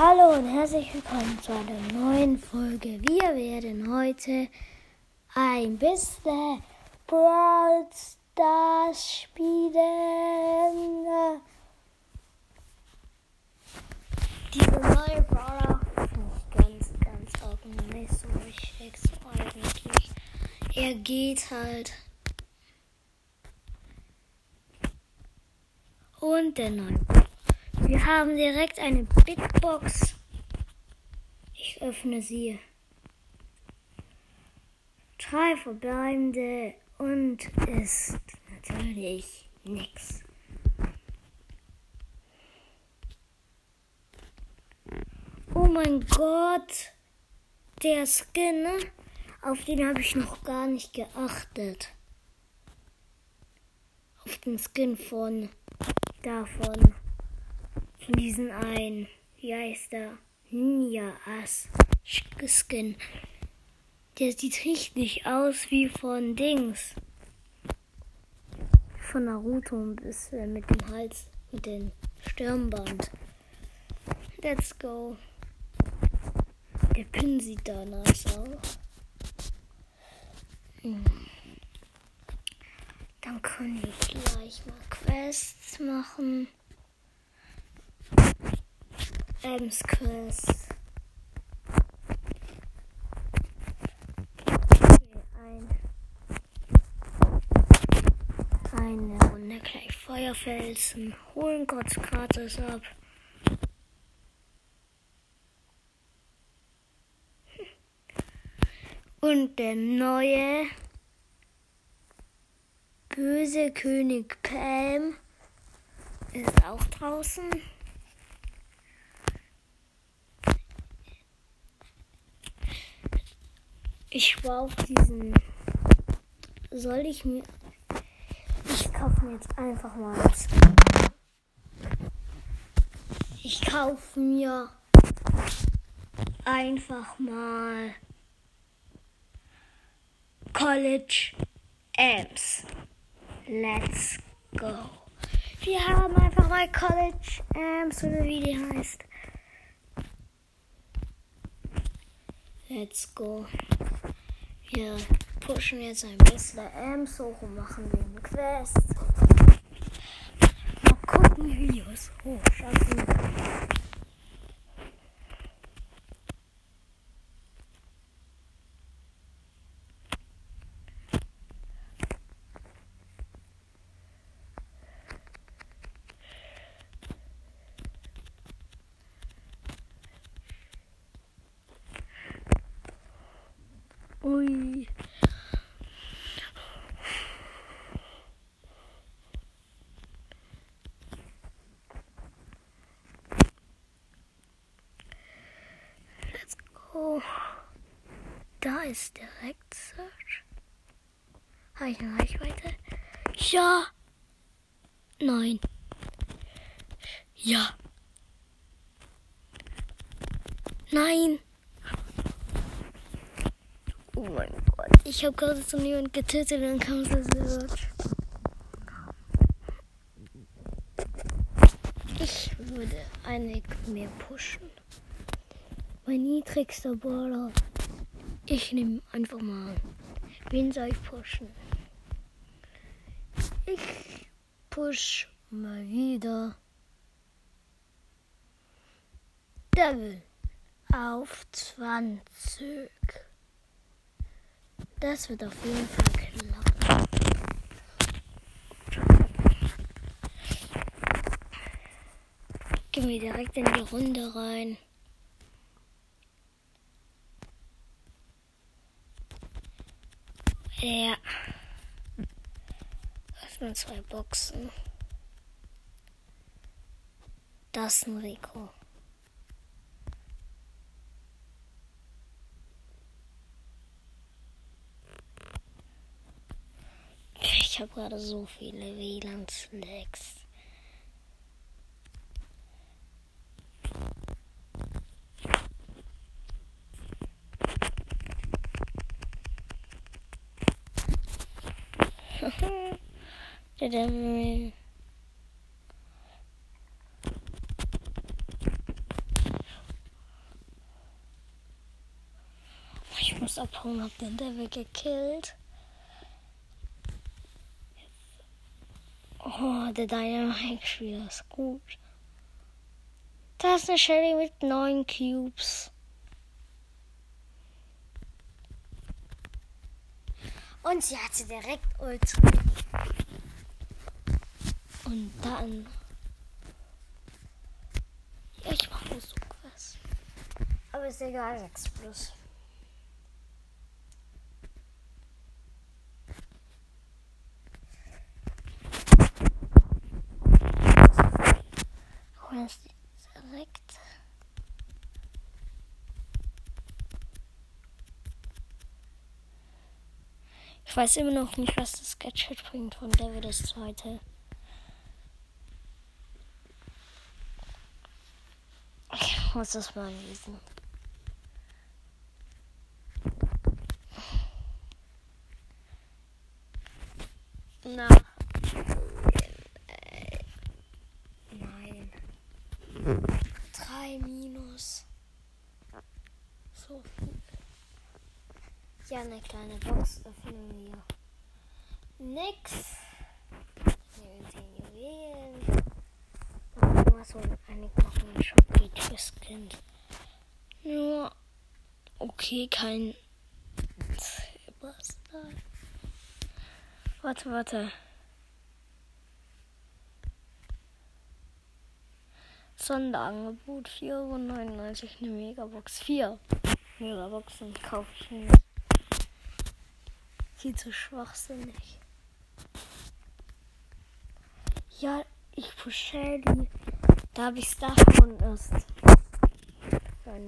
Hallo und herzlich willkommen zu einer neuen Folge. Wir werden heute ein bisschen Brawl Stars spielen. Diese neue Brawler ich ganz, ganz auch nicht so richtig so eigentlich. Er geht halt. Und der neue wir haben direkt eine Big Box. Ich öffne sie. Drei verbleibende und ist natürlich nix. Oh mein Gott, der Skin, ne? auf den habe ich noch gar nicht geachtet. Auf den Skin von davon von diesen einen, wie heißt der? Ninja Ass Skin. Der sieht richtig aus wie von Dings. Von Naruto ein bisschen mit dem Hals, mit dem Stirnband. Let's go. Der Pin sieht da nice aus. Hm. Dann können wir gleich mal Quests machen. Ems Quest. Ein, eine Runde gleich Feuerfelsen. Holen kurz gratis ab. Und der neue böse König Pam ist auch draußen. Ich war auf diesen. Soll ich mir. Ich kaufe mir jetzt einfach mal. Ich kaufe mir einfach mal College Amps. Let's go. Wir haben einfach mal College Amps oder wie die heißt. Let's go. Wir pushen jetzt ein bisschen Amps hoch und machen eine Quest. Mal gucken, wie wir es hochschaffen. Go. Da ist direkt Search. Habe ich eine Reichweite? Ja. Nein. Ja. Nein. Oh mein Gott. Ich habe gerade so jemand getötet, dann kam so Search. Ich würde einig mehr pushen. Mein niedrigster Baller. Ich nehme einfach mal. Wen soll ich pushen? Ich push mal wieder. Devil auf 20. Das wird auf jeden Fall klappen. Gehen wir direkt in die Runde rein. Ja. Erstmal zwei Boxen. Das ist ein Rico. Ich habe gerade so viele WLAN-Slacks. Ich muss abhauen, hab den Devil gekillt. Oh, der Dynamite-Spieler ist gut. Da ist eine Shelly mit neun Cubes. Und sie hatte direkt Ultra. Und dann. Ja, ich mache so was. Aber ist egal, 6 plus. Ich weiß immer noch nicht, was das Gadget bringt von David das zweite. Ich muss das mal lesen. Na. Nein. Drei minus. So. Ja, eine kleine Box öffnen wir. Nix. Nehmen Sie Juwelen. So eine Knochen Shop geht fürs Kind. Nur. Okay, kein Silberstar. Warte, warte. Sonderangebot 4,99 eine Megabox. 4 Megaboxen kaufe ich nicht. Viel zu schwachsinnig. Ja, ich pushe die. Da habe ich davon erst 15. Dieser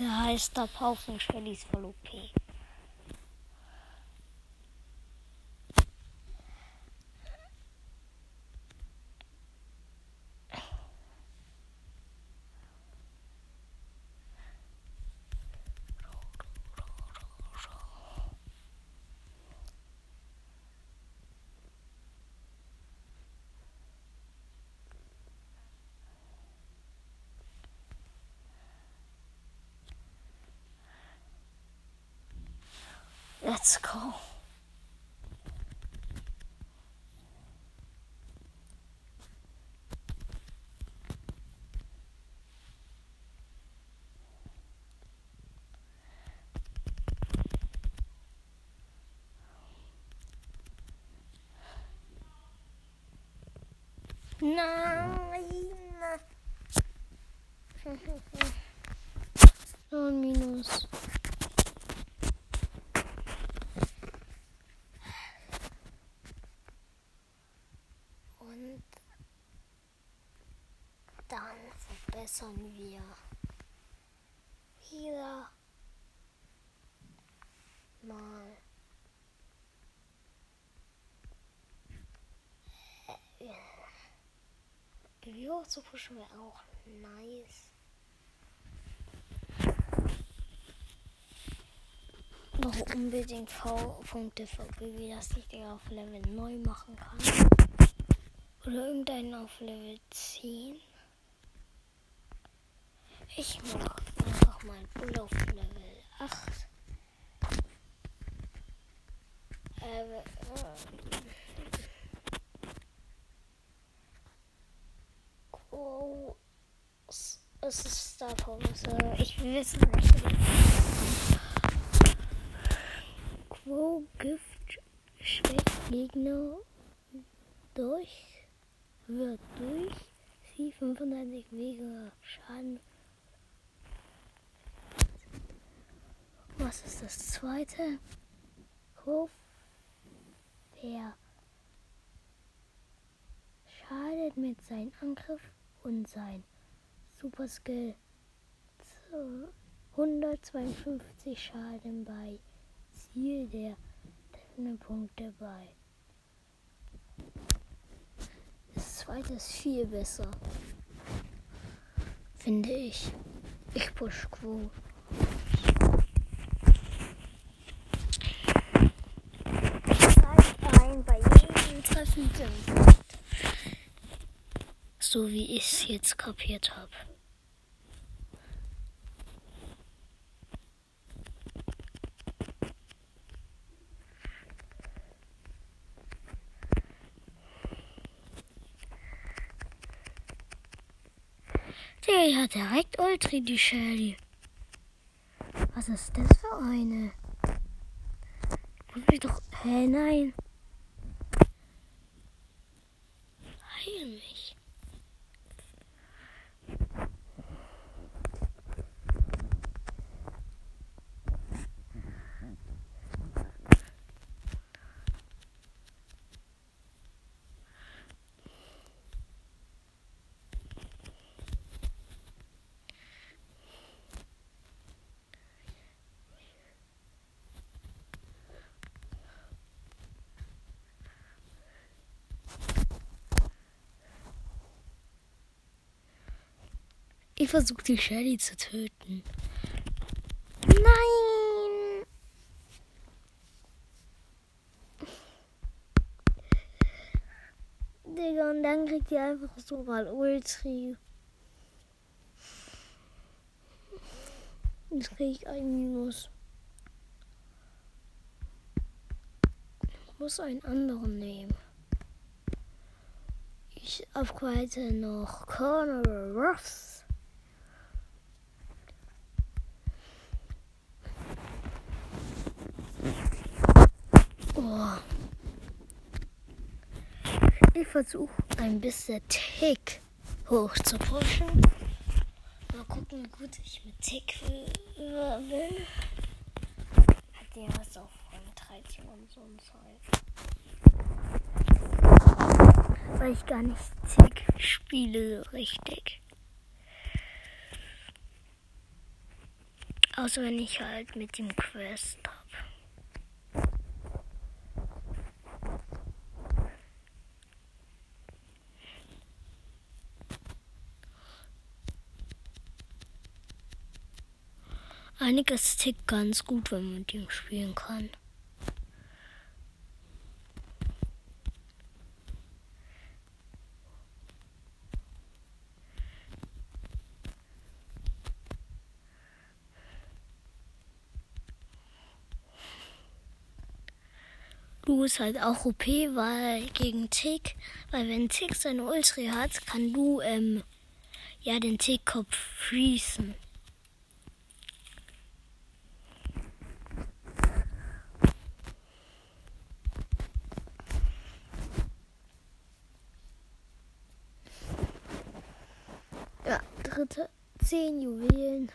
heißt da Haufen Shellys voll OP. Let's go. Nein. Neun minus. Verbessern wir wieder mal Bio zu pushen wäre auch nice. Noch unbedingt V-Punkte für Baby, dass ich den auf Level neu machen kann. Oder irgendeinen auf Level 10. Ich mache einfach mal Bull auf Level 8. Äh, äh, oh, es ist Star Pause. Ich will wissen, nicht. Quo Gift schwächt Gegner durch wird durch sie 35 Wege Schaden. Was ist das zweite? Hof per schadet mit seinem Angriff und sein Super Skill 152 Schaden bei Ziel der Punkte bei. Das zweite ist viel besser. Finde ich. Ich push Quo. ein bei Punkt. So wie ich es jetzt kapiert habe. Der hat direkt Ultra die Shelly. Was ist das für eine? Muss ich doch. Hä, nein. Ich versuche die Shelly zu töten. Nein! Digga, und dann kriegt ihr einfach so mal Ultri. Jetzt kriege ich ein Minus. Ich muss einen anderen nehmen. Ich upgrade noch Corner Ruffs. Oh. Ich versuche ein bisschen Tick hoch zu pushen. Mal gucken, wie gut ich mit Tick will. Hat der was auch von 13 und so ein Zeug. Weil ich gar nicht Tick spiele richtig. Außer wenn ich halt mit dem Quest habe. Einiges tickt ganz gut, wenn man mit ihm spielen kann. Du ist halt auch OP, weil gegen Tick, weil wenn Tick seine Ultra hat, kann du ähm, ja den Tickkopf fließen. Dritte zehn Juwelen.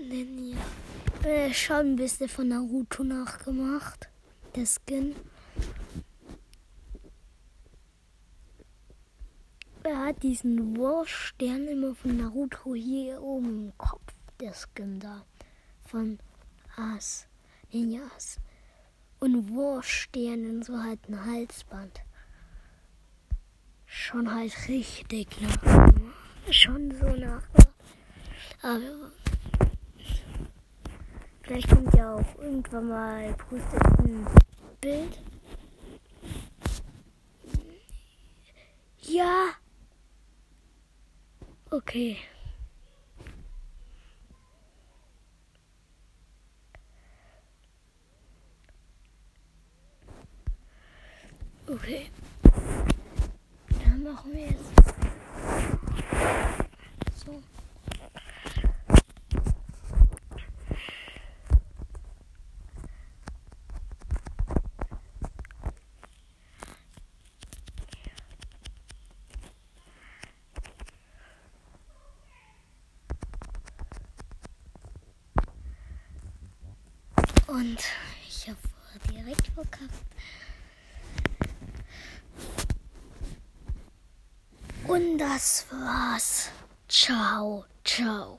Ninja. Äh, schon ein bisschen von Naruto nachgemacht. Der Skin. Er hat diesen Wurfstern immer von Naruto hier oben im Kopf, der Skin da. Von As, Ninjas. Und Wurfstern in so halt ein Halsband. Schon halt richtig nach. Schon so nach. Aber vielleicht kommt ja auch irgendwann mal postet ein Bild. Ja. Okay. Okay. Dann machen wir jetzt so. Und ich habe direkt verkackt. Und das war's. Ciao, ciao.